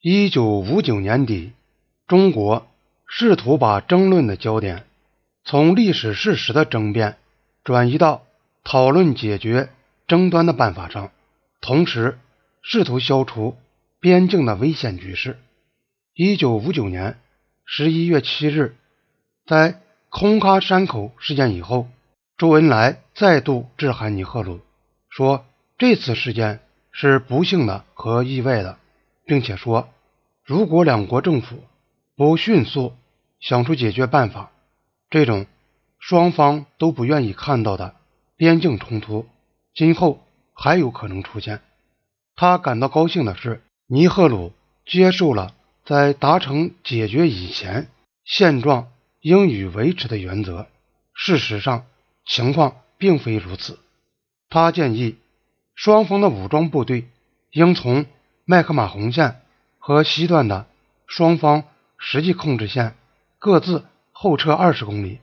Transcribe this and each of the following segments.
一九五九年底，中国试图把争论的焦点从历史事实的争辩转移到讨论解决争端的办法上，同时试图消除边境的危险局势。一九五九年十一月七日，在空喀山口事件以后，周恩来再度致函尼赫鲁，说这次事件是不幸的和意外的。并且说，如果两国政府不迅速想出解决办法，这种双方都不愿意看到的边境冲突今后还有可能出现。他感到高兴的是，尼赫鲁接受了在达成解决以前现状应予维持的原则。事实上，情况并非如此。他建议双方的武装部队应从。麦克马洪线和西段的双方实际控制线各自后撤二十公里。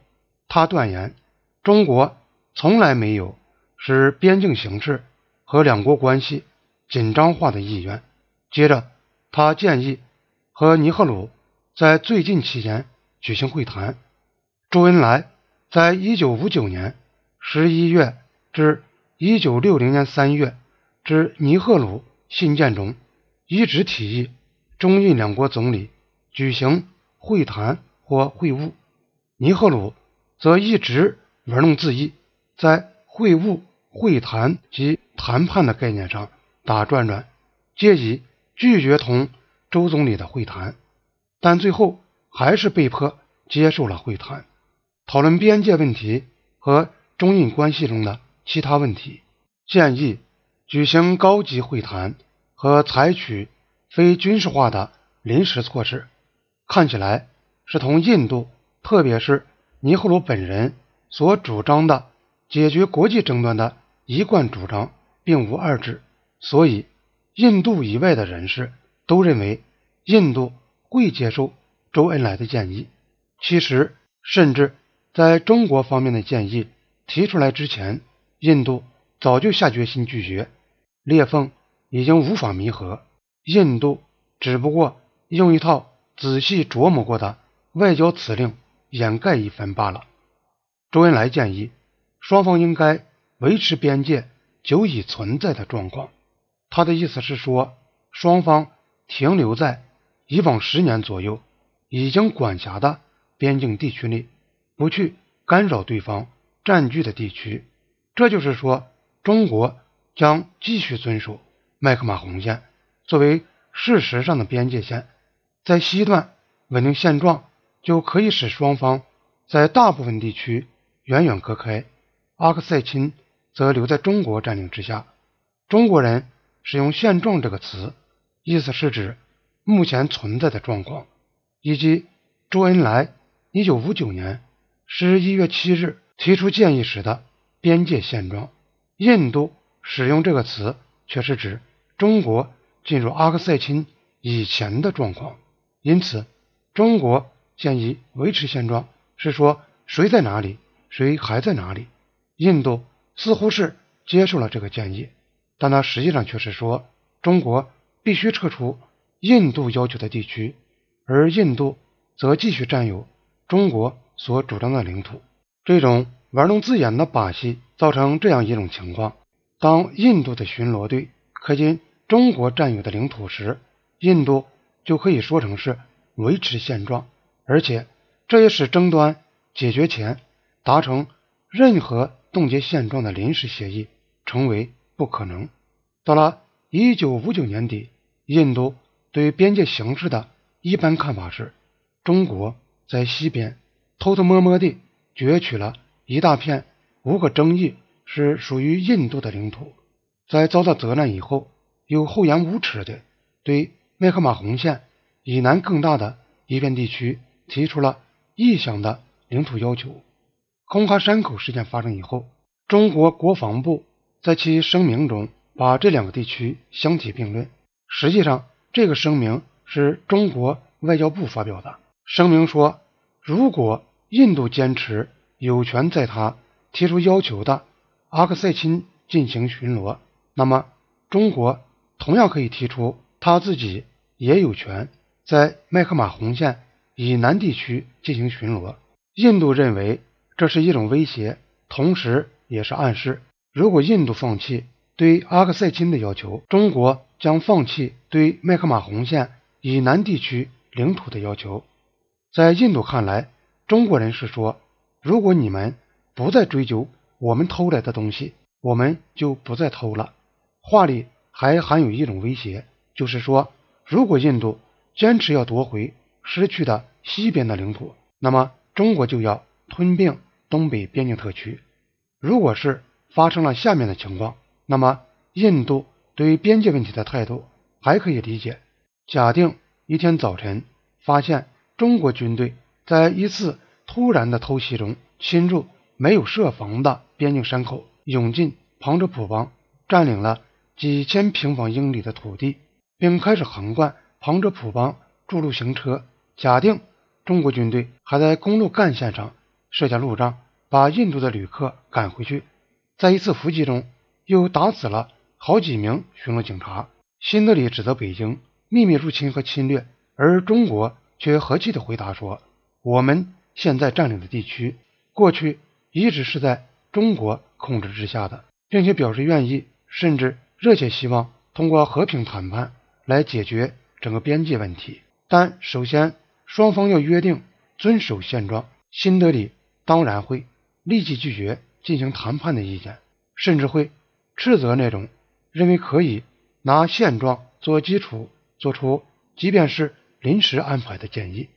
他断言，中国从来没有使边境形势和两国关系紧张化的意愿。接着，他建议和尼赫鲁在最近期间举行会谈。周恩来在一九五九年十一月至一九六零年三月之尼赫鲁信件中。一直提议中印两国总理举行会谈或会晤，尼赫鲁则一直玩弄自意，在会晤、会谈及谈判的概念上打转转，借以拒绝同周总理的会谈，但最后还是被迫接受了会谈，讨论边界问题和中印关系中的其他问题，建议举行高级会谈。和采取非军事化的临时措施，看起来是同印度，特别是尼赫鲁本人所主张的解决国际争端的一贯主张并无二致。所以，印度以外的人士都认为印度会接受周恩来的建议。其实，甚至在中国方面的建议提出来之前，印度早就下决心拒绝裂缝。已经无法弥合，印度只不过用一套仔细琢磨过的外交辞令掩盖一番罢了。周恩来建议双方应该维持边界久已存在的状况。他的意思是说，双方停留在以往十年左右已经管辖的边境地区内，不去干扰对方占据的地区。这就是说，中国将继续遵守。麦克马洪线作为事实上的边界线，在西段稳定现状，就可以使双方在大部分地区远远隔开。阿克塞钦则留在中国占领之下。中国人使用“现状”这个词，意思是指目前存在的状况，以及周恩来1959年11月7日提出建议时的边界现状。印度使用这个词，却是指。中国进入阿克塞钦以前的状况，因此中国建议维持现状，是说谁在哪里，谁还在哪里。印度似乎是接受了这个建议，但它实际上却是说中国必须撤出印度要求的地区，而印度则继续占有中国所主张的领土。这种玩弄字眼的把戏，造成这样一种情况：当印度的巡逻队。可经中国占有的领土时，印度就可以说成是维持现状，而且这也使争端解决前达成任何冻结现状的临时协议成为不可能。到了一九五九年底，印度对边界形势的一般看法是：中国在西边偷偷摸摸地攫取了一大片无可争议是属于印度的领土。在遭到责难以后，又厚颜无耻的对麦克马洪线以南更大的一片地区提出了异想的领土要求。空喀山口事件发生以后，中国国防部在其声明中把这两个地区相提并论。实际上，这个声明是中国外交部发表的。声明说，如果印度坚持有权在他提出要求的阿克塞钦进行巡逻，那么，中国同样可以提出他自己也有权在麦克马洪线以南地区进行巡逻。印度认为这是一种威胁，同时也是暗示，如果印度放弃对阿克塞钦的要求，中国将放弃对麦克马洪线以南地区领土的要求。在印度看来，中国人是说，如果你们不再追究我们偷来的东西，我们就不再偷了。话里还含有一种威胁，就是说，如果印度坚持要夺回失去的西边的领土，那么中国就要吞并东北边境特区。如果是发生了下面的情况，那么印度对边界问题的态度还可以理解。假定一天早晨发现中国军队在一次突然的偷袭中侵入。没有设防的边境山口，涌进旁遮普邦，占领了几千平方英里的土地，并开始横贯旁遮普邦筑路行车。假定中国军队还在公路干线上设下路障，把印度的旅客赶回去，在一次伏击中又打死了好几名巡逻警察。新德里指责北京秘密入侵和侵略，而中国却和气地回答说：“我们现在占领的地区，过去。”一直是在中国控制之下的，并且表示愿意，甚至热切希望通过和平谈判来解决整个边界问题。但首先，双方要约定遵守现状。新德里当然会立即拒绝进行谈判的意见，甚至会斥责那种认为可以拿现状做基础做出即便是临时安排的建议。